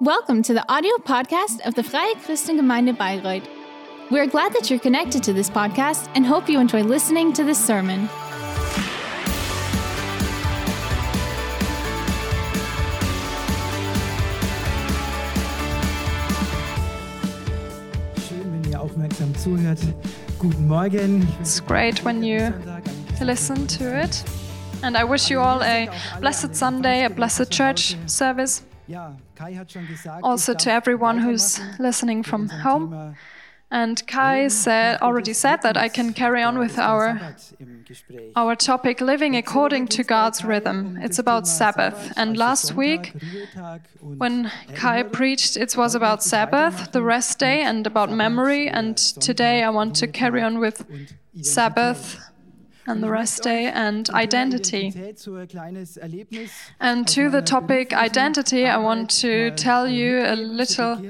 Welcome to the audio podcast of the Freie Christengemeinde Bayreuth. We're glad that you're connected to this podcast and hope you enjoy listening to this sermon. Schön, wenn ihr aufmerksam zuhört. Guten Morgen. It's great when you listen to it. And I wish you all a blessed Sunday, a blessed church service. Ja, Kai hat schon gesagt, Also to everyone who's listening from home. And Kai said, already said that I can carry on with our, Sabbat im Gespräch. our topic, living according to God's rhythm. It's about Sabbath. And last week, when Kai preached, it was about Sabbath, the rest day, and about memory. And today I want to carry on with Sabbath and the rest day and identity. And to the topic identity, I want to tell you a little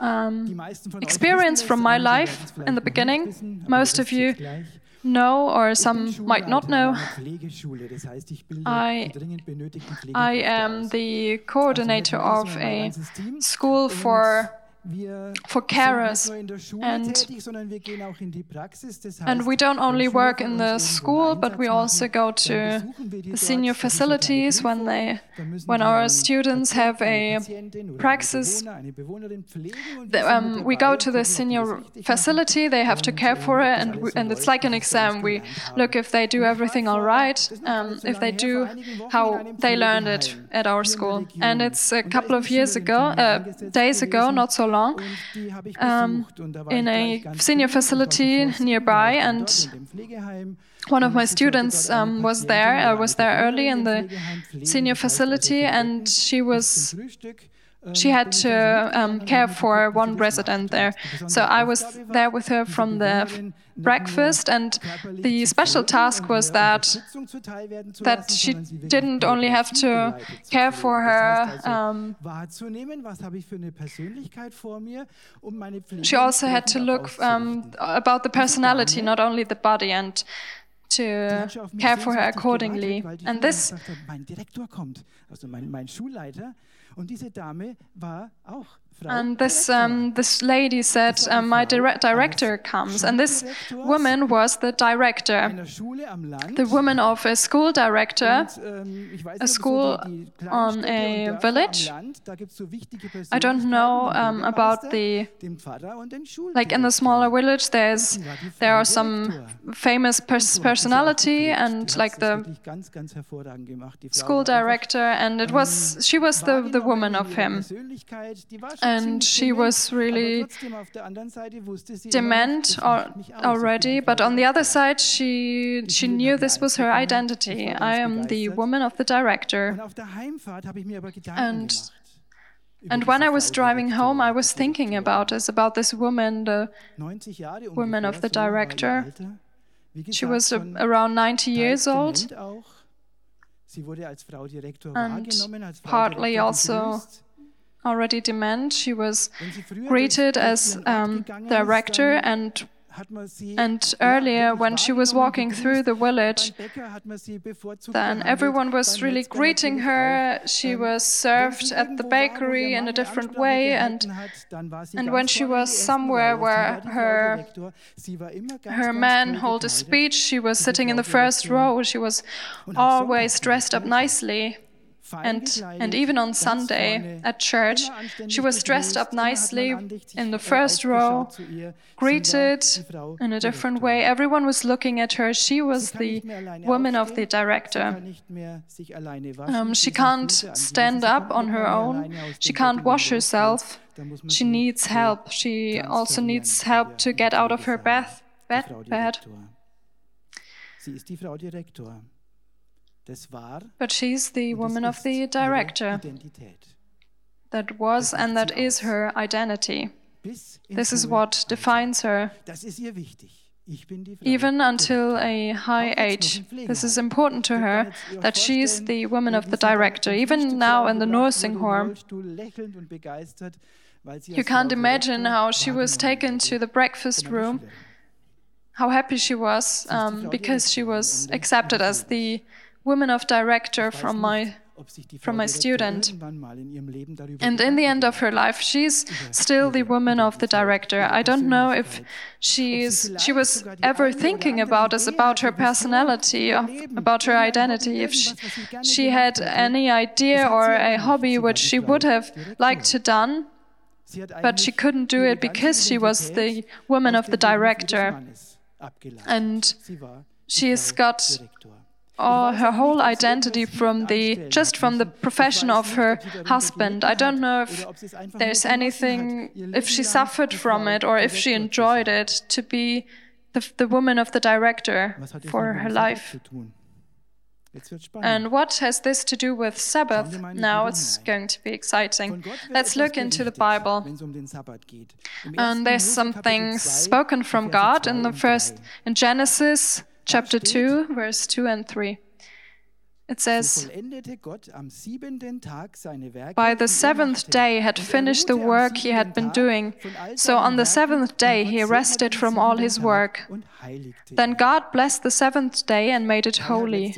um, experience from my life in the beginning. Most of you know, or some might not know, I- I am the coordinator of a school for for carers. And- And we don't only work in the school, but we also go to the senior facilities when they when our students have a praxis. the- um, we go to the senior facility. They have to care for it, and we, and it's like an exam. We look if they do everything all right, um, if they do how they learned it at our school. And it's a couple of years ago, uh, days ago, not so long, um, in a senior facility nearby, and one of my students um, was there. I was there early in the senior facility, and she was she had to um, care for one resident there. So I was there with her from the breakfast, and the special task was that that she didn't only have to care for her. Um, she also had to look um, about the personality, not only the body, and to care for her accordingly. And this Und diese Dame war auch And this um, this lady said, um, "My dire- director comes," and this woman was the director, einer Schule am Land. the woman of a school director. Ähm, a school so die, die on a village. Am Land, da gibt's so wichtige I don't know um, about the den Pfarrer und den like in the smaller village. There's there are some famous pers- personality and like the wirklich ganz, ganz hervorragend gemacht. Die Frau school director, and it was she was the the woman of him. And she was really dement al- already, but on the other side, she she knew this was her identity. I am the woman of the director. And- And when I was driving home, I was thinking about this, about this woman. The, woman of the director. she was a, around 90 years old, and partly also already dement. She was greeted as um, director, and and earlier when she was walking through the village, then everyone was really greeting her. She was served at the bakery in a different way, and and when she was somewhere where her her man held a speech, she was sitting in the first row. She was always dressed up nicely. And, and even on Sunday at church, she was dressed up nicely in the first row, greeted in a different way. Everyone was looking at her. She was the woman of the director. Um, she can't stand up on her own. She can't wash herself. She needs help. She also needs help to get out of her bath, bed. bed. But she's the woman of the director. That was and that is her identity. This is what defines her. Das ist ihr wichtig. Ich bin die Frau Even until a high age, this is important to her that she's the woman of the director. Even now in the nursing home, you can't imagine how she was taken to the breakfast room, how happy she was um, because she was accepted as the woman of director from my from my student. And in the end of her life, she's still the woman of the director. I don't know if she's, she was ever thinking about us, about her personality, about her identity, if she, she had any idea or a hobby which she would have liked to done, but she couldn't do it because she was the woman of the director. And she's got all her whole identity from the just from the profession of her husband. I don't know if there's anything if she suffered from it or if she enjoyed it to be the, the woman of the director for her life. And what has this to do with Sabbath? Now it's going to be exciting. Let's look into the Bible. And there's something spoken from God in the first in Genesis chapter 2 verse 2 and 3. It says, By the seventh day had finished the work he had been doing. So on the seventh day he rested from all his work. Then God blessed the seventh day and made it holy.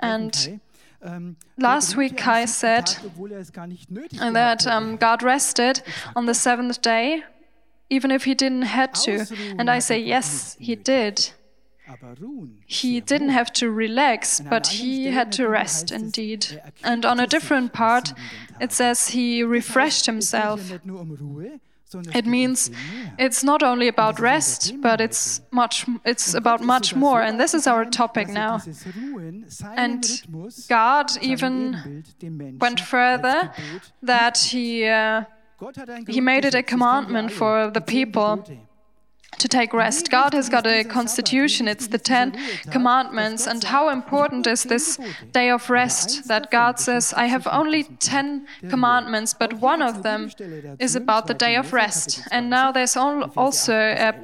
And ähm, last week Kai said that um, God rested on the seventh day, even if he didn't have to. And I say, yes, he did. He didn't have to relax, but he had to rest indeed. Er and on a different part, it says he refreshed himself. It means it's not only about rest, but it's much it's about much more and this is our topic now. And God even went further that he uh, he made it a commandment for the people to take rest. God has got a constitution, it's the Ten Commandments. And how important is this day of rest that God says, I have only ten commandments, but one of them is about the day of rest. And now there's also a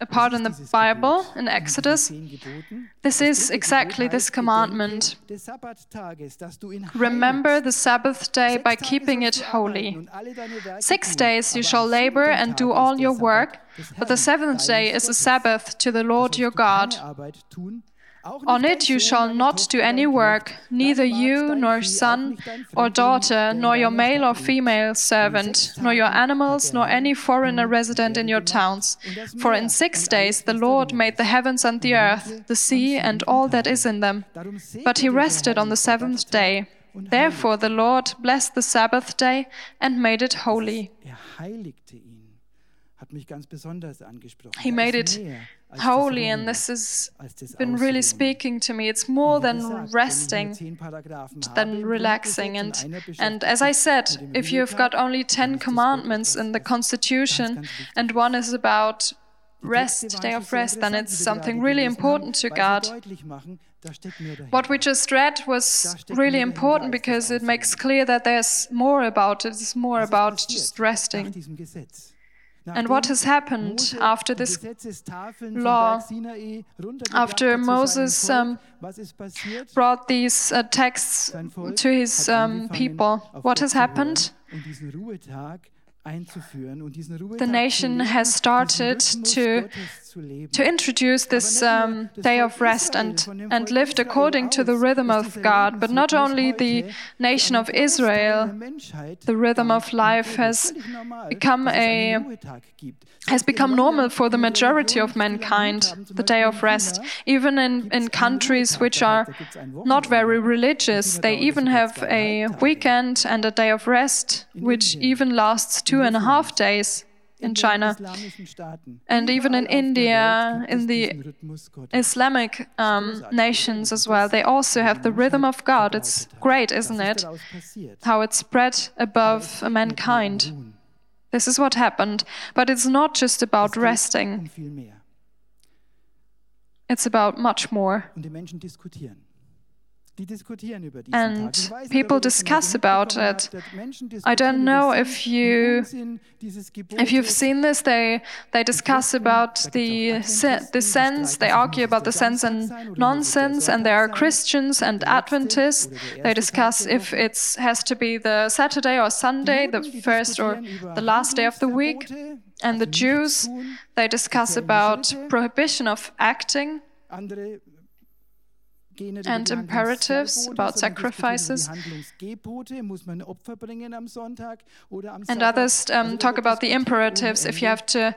a part in the Bible, in Exodus, this is exactly this commandment. Remember the Sabbath day by keeping it holy. Six days you shall labor and do all your work, but the seventh day is a Sabbath to the Lord your God. On it you shall not do any work, neither you, nor son or daughter, nor your male or female servant, nor your animals, nor any foreigner resident in your towns. For in six days the Lord made the heavens and the earth, the sea, and all that is in them. But he rested on the seventh day. Therefore the Lord blessed the Sabbath day and made it holy. He made it holy, and this has been really speaking to me. It's more than resting, than relaxing. And, and as I said, if you've got only 10 commandments in the Constitution, and one is about rest, day of rest, then it's something really important to God. What we just read was really important because it makes clear that there's more about it. It's more about just resting. And what has happened after this law, after Moses um, brought these uh, texts to his um, people? What has happened? The nation has started to, to introduce this um, day of rest and, and lived according to the rhythm of God. But not only the nation of Israel, the rhythm of life has become a has become normal for the majority of mankind, the day of rest. Even in, in countries which are not very religious, they even have a weekend and a day of rest, which even lasts two and a half days in China. And even in India, in the Islamic um, nations as well, they also have the rhythm of God. It's great, isn't it? How it spread above mankind. This is what happened. But it's not just about resting, it's about much more. And people discuss about it. I don't know if you if you've seen this. They they discuss about the the sense. They argue about the sense and nonsense. And there are Christians and Adventists. They discuss if it has to be the Saturday or Sunday, the first or the last day of the week. And the Jews they discuss about prohibition of acting and imperatives about sacrifices. And others um, talk about the imperatives, if you have to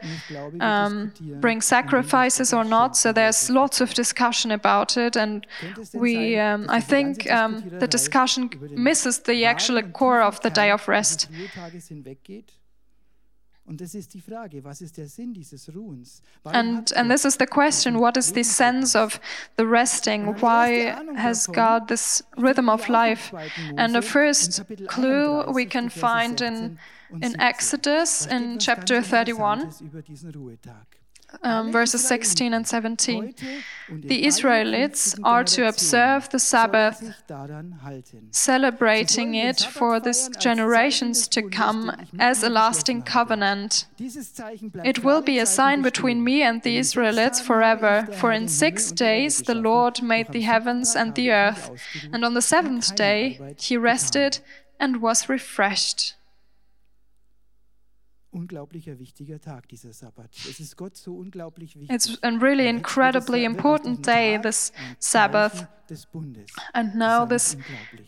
um, bring sacrifices or not. So there's lots of discussion about it, and we, um, I think, um, the discussion misses the actual core of the day of rest. And, and this is the question what is the sense of the resting? Why has God this rhythm of life? And the first clue we can find in, in Exodus in chapter 31 um, verses 16 and 17. The Israelites are to observe the Sabbath, celebrating it for the generations to come as a lasting covenant. It will be a sign between me and the Israelites forever, for in six days the Lord made the heavens and the earth, and on the seventh day he rested and was refreshed unglaublicher wichtiger Tag, dieser Sabbat. Es ist Gott so unglaublich wichtig. It's a really incredibly important day, this Sabbath. And now this,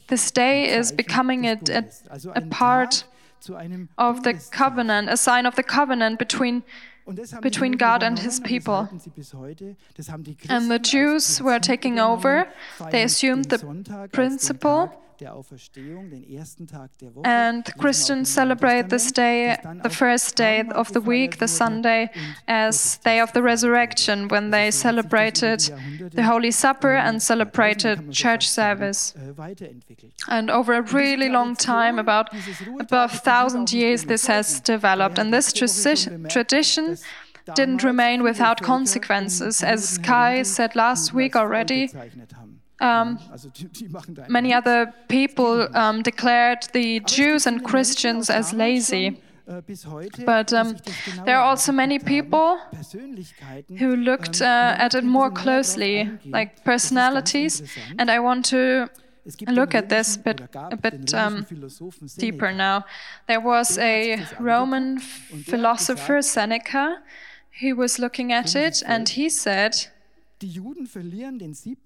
this day is becoming a, a, a part of the covenant, a sign of the covenant between between God and his people. And the Jews were taking over. They assumed the principle and Christians celebrate this day, the first day of the week, the Sunday, as Day of the Resurrection, when they celebrated the Holy Supper and celebrated church service. Äh, and over a really long time, about above thousand years, this has developed. And this tradition didn't remain without consequences, as Kai said last week already. Um, many other people um, declared the Jews and Christians as lazy. But um, there are also many people who looked uh, at it more closely, like personalities, and I want to look at this bit, a bit um, deeper now. There was a Roman philosopher, Seneca, who was looking at it, and he said,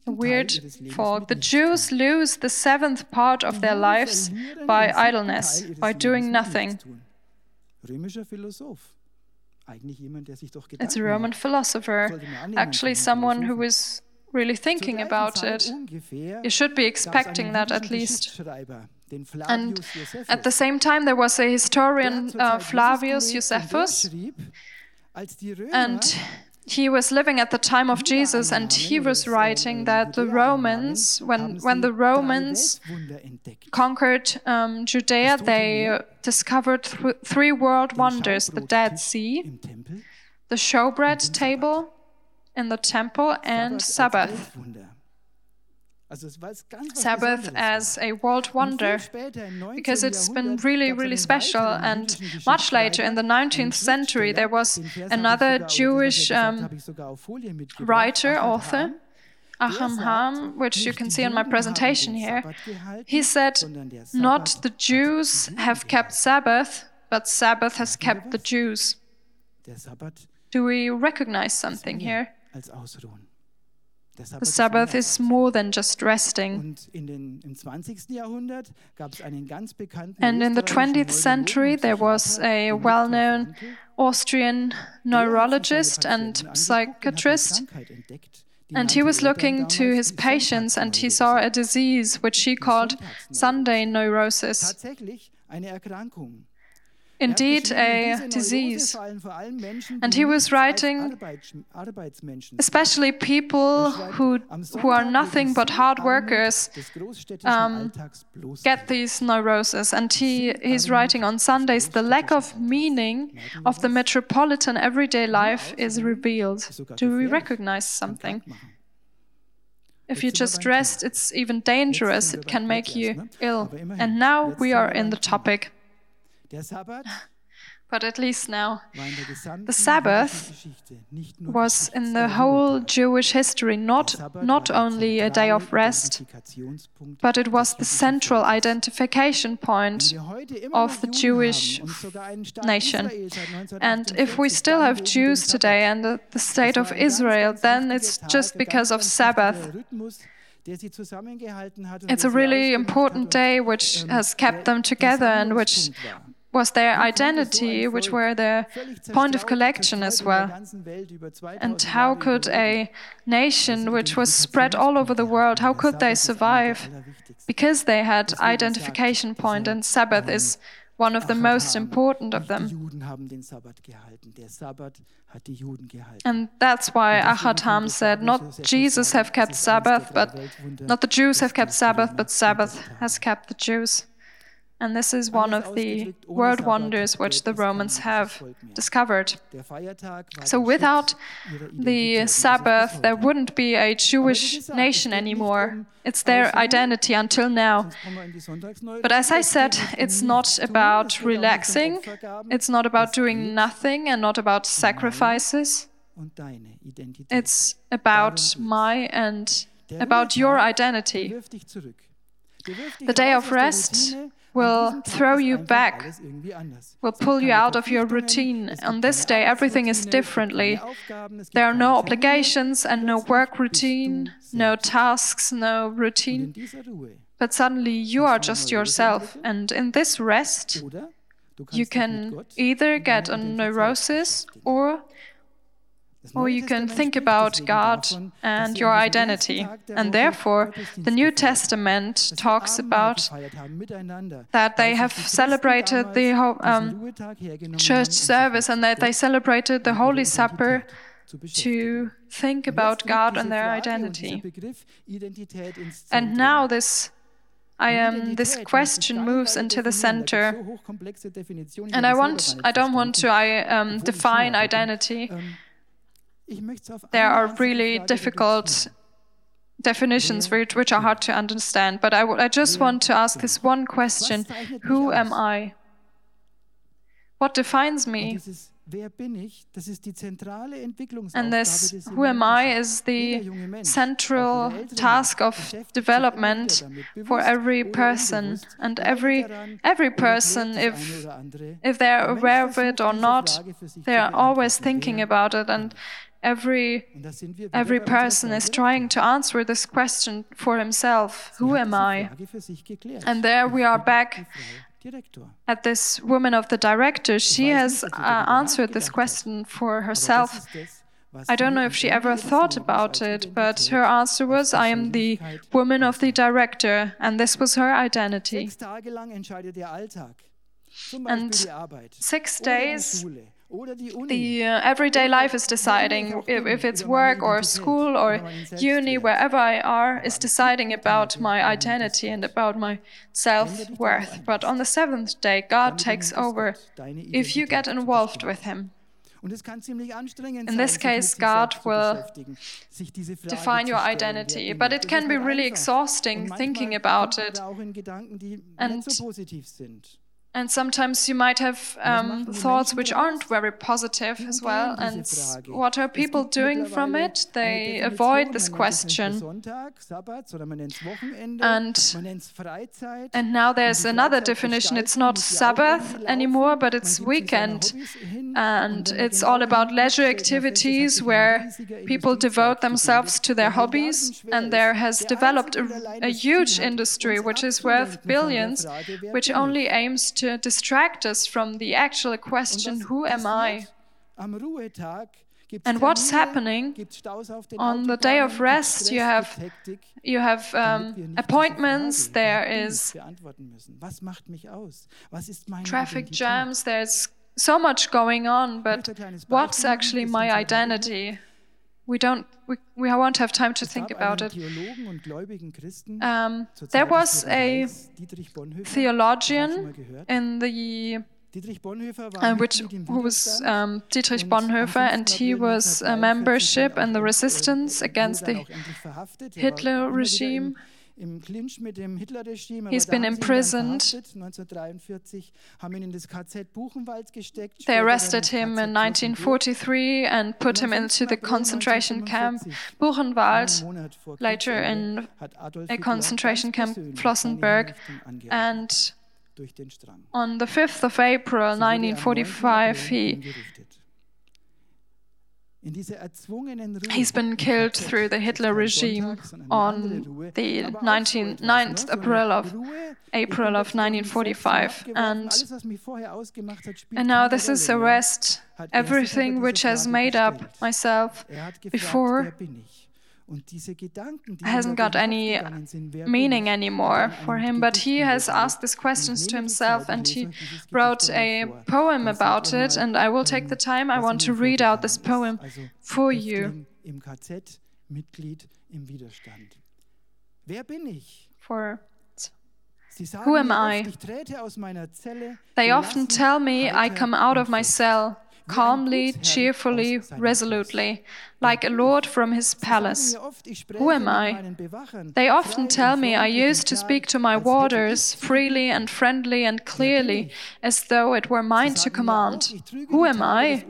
Weird thought. The Jews lose the seventh part of their lives by idleness, by doing nothing. It's a Roman philosopher, actually, someone who was really thinking about it. You should be expecting that at least. And at the same time, there was a historian, uh, Flavius Josephus, and he was living at the time of Jesus and he was writing that the Romans, when, when the Romans conquered um, Judea, they discovered th three world wonders the Dead Sea, the showbread table in the temple, and Sabbath. Sabbath as a world wonder because it's been really, really special. And much later in the 19th century, there was another Jewish um, writer, author. Ahad Ha'am, which you can see in my presentation here, he said, Not the Jews have kept Sabbath, but Sabbath has kept the Jews. Do we recognize something here? The Sabbath is more than just resting. And in the 20th century, there was a well known Austrian neurologist and psychiatrist. And he was looking to his patients and he saw a disease which he called Sunday neurosis indeed a disease. And he was writing, especially people who, who are nothing but hard workers um, get these neuroses. And he, he's writing on Sundays, the lack of meaning of the metropolitan everyday life is revealed. Do we recognize something? If you just rest, it's even dangerous. It can make you ill. And now we are in the topic. But at least now, the Sabbath was in the whole Jewish history not, not only a day of rest, but it was the central identification point of the Jewish nation. And if we still have Jews today and the, the state of Israel, then it's just because of Sabbath. It's a really important day which has kept them together and which was their identity, which were their point of collection as well. And how could a nation which was spread all over the world, how could they survive? Because they had identification point and Sabbath is one of the most important of them. And that's why Ahad Ha'am said, not Jesus have kept Sabbath, but not the Jews have kept Sabbath, but Sabbath has kept the Jews. And this is one of the world wonders which the Romans have discovered. So without the Sabbath, there wouldn't be a Jewish nation anymore. It's their identity until now. But as I said, it's not about relaxing, it's not about doing nothing, and not about sacrifices. It's about my and about your identity. The day of rest will throw you back, will pull you out of your routine. On this day, everything is differently. There are no obligations and no work routine, no tasks, no routine. But suddenly you are just yourself. And in this rest, you can either get a neurosis or or you can think about God and your identity. And therefore, the New Testament talks about that they have celebrated the um, church service and that they celebrated the Holy Supper to think about God and their identity. And now this I am um, this question moves into the center. And I want I don't want to I um, define identity. There are really difficult definitions which, which are hard to understand, but I, I just want to ask this one question Who am I? What defines me? And this who am I is the central task of development for every person. And every every person, if if they're aware of it or not, they are always thinking about it. And every every person is trying to answer this question for himself. Who am i? And there we are back at this woman of the director. She has uh, answered this question for herself. I don't know if she ever thought about it, but her answer was, I am the woman of the director, and this was her identity. And six days the uh, everyday life is deciding if, if, it's work or school or uni, wherever I are, is deciding about my identity and about my self worth. But on the seventh day, God takes over if you get involved with Him. In this case, God will define your identity, but it can be really exhausting thinking about it. And and sometimes you might have um, thoughts which aren't very positive as well. And what are people doing from it? They avoid this question. And, and now there's another definition. It's not Sabbath anymore, but it's weekend. And it's all about leisure activities where people devote themselves to their hobbies. And there has developed a, a huge industry which is worth billions, which only aims to to distract us from the actual question, Who am I? And what's happening on the day of rest? You have you have um, appointments. There is traffic jams. There's so much going on. But what's actually my identity? We don't we, we won't have time to think about it. Um, there was a theologian in the uh, which who was um, Dietrich Bonhoeffer, and he was a membership in the resistance against the Hitler regime. He's been imprisoned. They arrested him in 1943 and put him into the concentration camp Buchenwald, later in a concentration camp Flossenbürg. And on the 5th of April 1945, he He's been killed through the Hitler regime on the 19, 9th April of, April of 1945. And, and now this is arrest, everything which has made up myself before hasn't got any meaning anymore for him, but he has asked these questions to himself and he wrote a poem about it. And I will take the time, I want to read out this poem for you. For who am I? They often tell me I come out of my cell calmly, cheerfully, resolutely, like a lord from his palace. Who am I? They often tell me I used to speak to my warders freely and friendly and clearly, as though it were mine to command. Who am I?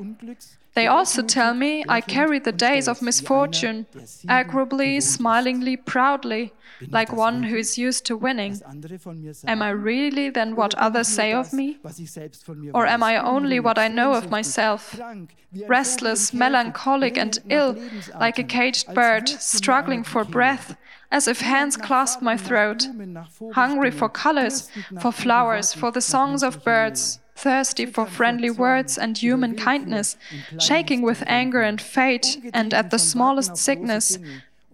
They also tell me I carry the days of misfortune, agreeably, smilingly, proudly, like one who is used to winning. Am I really then what others say of me? Or am I only what I know of myself? Restless, melancholic, and ill, like a caged bird, struggling for breath, as if hands clasped my throat, hungry for colors, for flowers, for the songs of birds thirsty for friendly words and human kindness, shaking with anger and fate, and at the smallest sickness,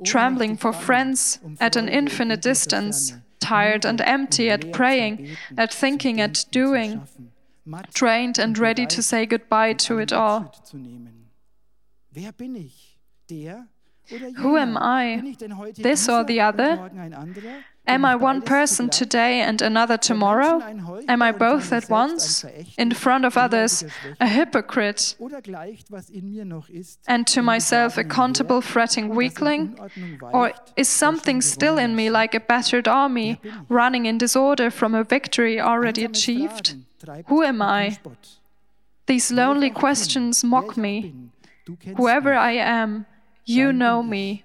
trembling for friends at an infinite distance, tired and empty at praying, at thinking, at doing, trained and ready to say goodbye to it all. Who am I? This or the other? Am I one person today and another tomorrow? Am I both at once? In front of others, a hypocrite, and to myself a contemptible, fretting weakling? Or is something still in me like a battered army, running in disorder from a victory already achieved? Who am I? These lonely questions mock me. Whoever I am, you know me.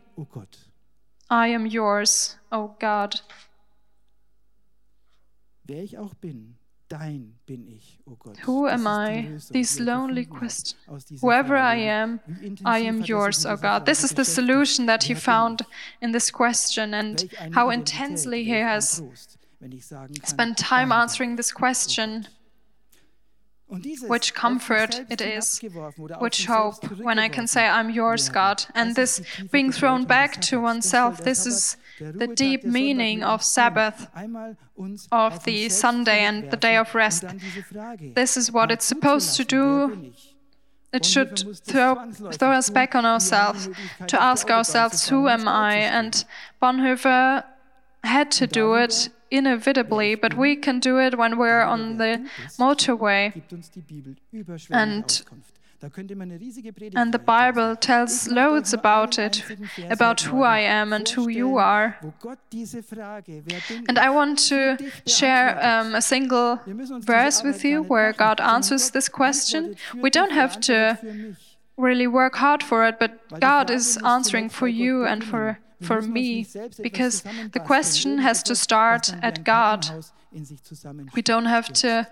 I am yours, O oh God. Who am I? These lonely questions. Whoever I am, I am yours, O oh God. This is the solution that he found in this question and how intensely he has spent time answering this question which comfort it is, which hope when I can say, I'm yours, God. And this being thrown back to oneself, this is the deep meaning of Sabbath, of the Sunday and the day of rest. This is what it's supposed to do. It should throw, throw us back on ourselves, to ask ourselves, Who am I? And Bonhoeffer had to do it inevitably, but we can do it when we're on the motorway. And and the Bible tells loads about it, about who I am and who you are. And I want to share um, a single verse with you where God answers this question. We don't have to really work hard for it, but God is answering for you and for for me because the question has to start at God. We don't have to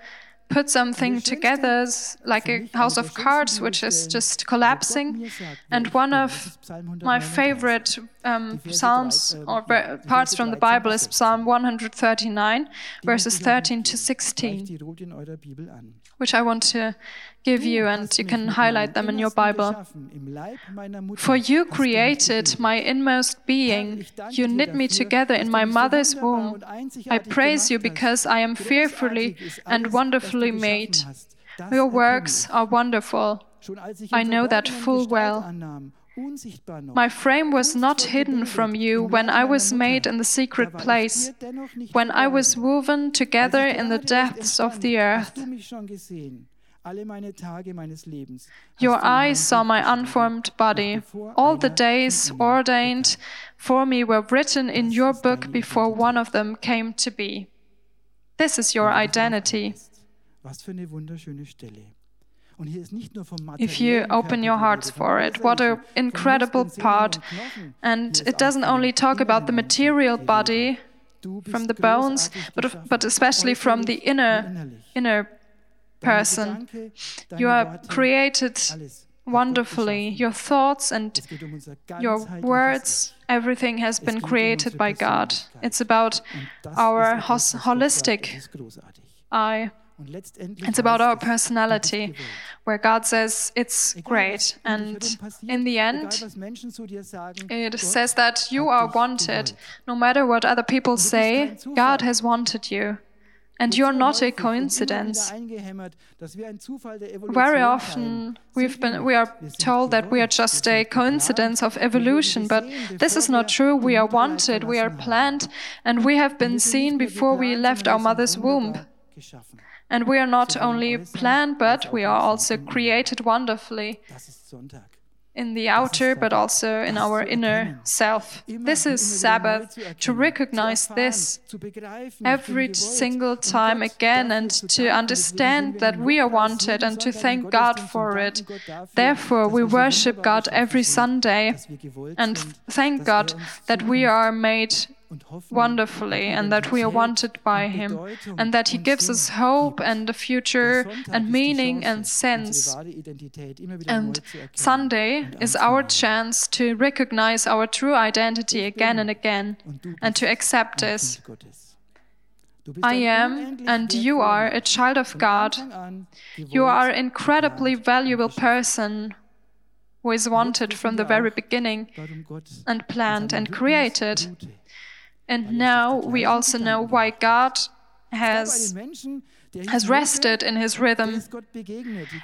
put something together like a house of cards which is just collapsing. And one of my favorite um, psalms or parts from the Bible is Psalm 139, verses 13 to 16, which I want to give you, and you can highlight them in your Bible. For you created my inmost being, you knit me together in my mother's womb. I praise you because I am fearfully and wonderfully made. Your works are wonderful. I know that full well. My frame was not hidden from you when I was made in the secret place, when I was woven together in the depths of the earth. Your eyes saw my unformed body. All the days ordained for me were written in your book before one of them came to be. This is your identity. If you open your hearts for it, what an incredible part. And it doesn't only talk about the material body from the bones, but, but especially from the inner, inner person. You are created wonderfully. Your thoughts and your words, everything has been created by God. It's about our holistic I. It's about our personality, where God says it's great. And in the end, it says that you are wanted. No matter what other people say, God has wanted you and you're not a coincidence. Very often we've been, we are told that we are just a coincidence of evolution, but this is not true. We are wanted, we are planned, and we have been seen before we left our mother's womb. And we are not only planned, but we are also created wonderfully in the outer, but also in our inner self. This is Sabbath, to recognize this every single time again and to understand that we are wanted and to thank God for it. Therefore, we worship God every Sunday and thank God that we are made wonderfully and that we are wanted by Him and that He gives us hope and a future and meaning and sense. And Sunday is our chance to recognize our true identity again and again and to accept this. I am and you are a child of God. You are an incredibly valuable person who is wanted from the very beginning and planned and created. And now we also know why God has has rested in his rhythm.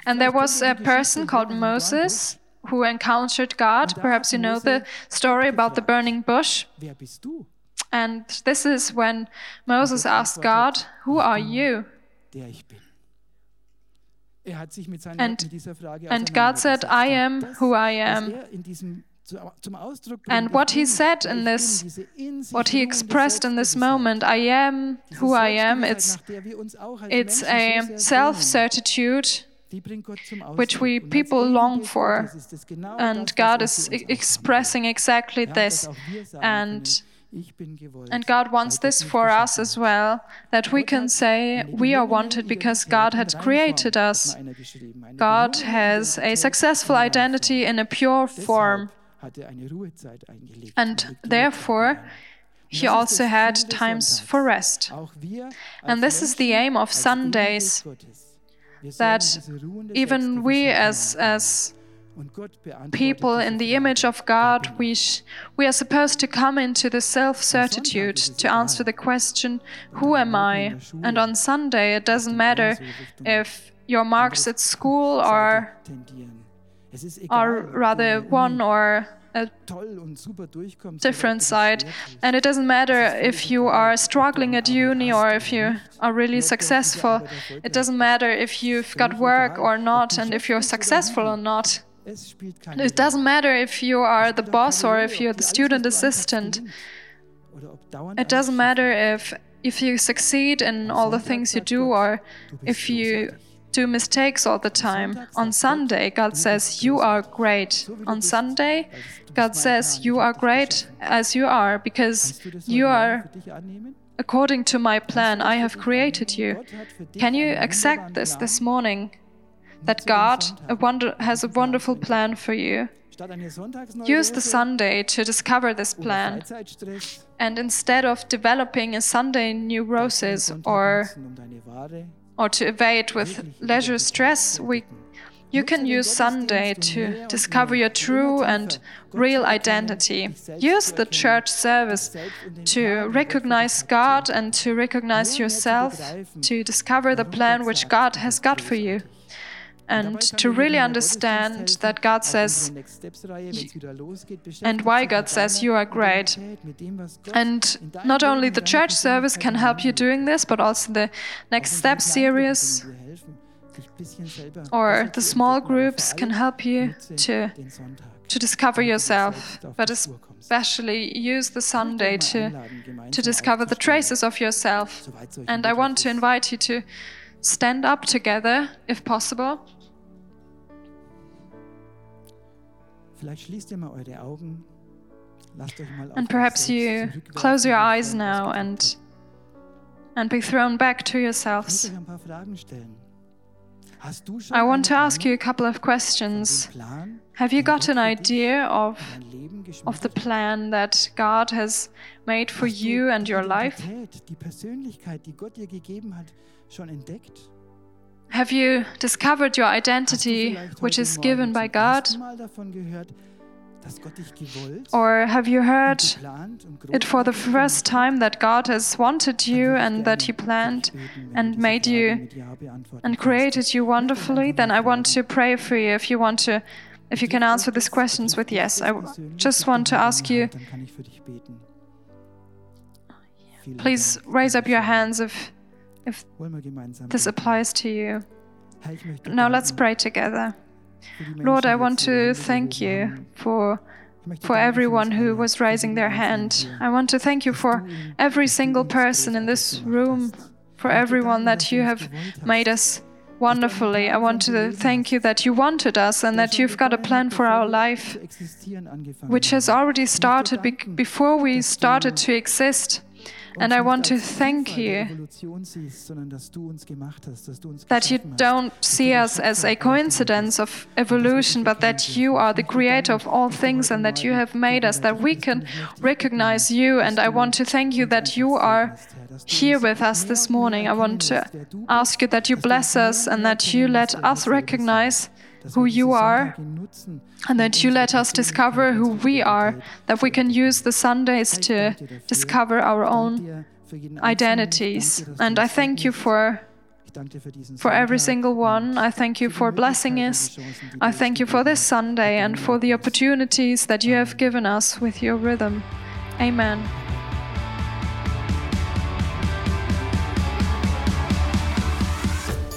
And there was a person called Moses who encountered God. Perhaps you know the story about the burning bush. And this is when Moses asked God, Who are you? And, and God said, I am who I am. And what he said in this, what he expressed in this moment, I am who I am, it's, it's a self certitude which we people long for. And God is expressing exactly this. And and God wants this for us as well, that we can say we are wanted because God had created us. God has a successful identity in a pure form. And therefore, he also had times for rest. And this is the aim of Sundays that even we, as, as people in the image of God, we, we are supposed to come into the self certitude to answer the question, Who am I? And on Sunday, it doesn't matter if your marks at school are are rather one or a different side. And it doesn't matter if you are struggling at uni or if you are really successful. It doesn't matter if you've got work or not and if you're successful or not. It doesn't matter if you are the boss or if you're the student assistant. It doesn't matter if if you succeed in all the things you do or if you do mistakes all the time. On Sunday, God says, You are great. On Sunday, God says, You are great as you are because you are according to my plan. I have created you. Can you accept this this morning? That God a wonder, has a wonderful plan for you. Use the Sunday to discover this plan. And instead of developing a Sunday neurosis or or to evade with leisure stress, we, you can use Sunday to discover your true and real identity. Use the church service to recognize God and to recognize yourself, to discover the plan which God has got for you and to really understand that God says, and why God says you are great. And not only the church service can help you doing this, but also the Next Step series or the small groups can help you to, to discover yourself, but especially use the Sunday to, to discover the traces of yourself. And I want to invite you to stand up together, if possible. And perhaps you close your eyes now and, and be thrown back to yourselves. I want to ask you a couple of questions. Have you got an idea of, of the plan that God has made for you and your life? Have you discovered your identity, which is given by God? Or have you heard it for the first time that God has wanted you and that He planned and made you and created you wonderfully? Then I want to pray for you if you want to, if you can answer these questions with yes. I just want to ask you. Oh, Please raise up your hands if, if this applies to you. Now let's pray together. Lord, I want to thank you for for everyone who was raising their hand. I want to thank you for every single person in this room, for everyone that you have made us wonderfully. I want to thank you that you wanted us and that you've got a plan for our life, which has already started be before we started to exist. And I want to thank you that you don't see us as a coincidence of evolution, but that you are the creator of all things and that you have made us, that we can recognize you. And I want to thank you that you are here with us this morning. I want to ask you that you bless us and that you let us recognize who you are and that you let us discover who we are, that we can use the Sundays to discover our own identities. And I thank you for for every single one. I thank you for blessing us. I thank you for this Sunday and for the opportunities that you have given us with your rhythm. Amen.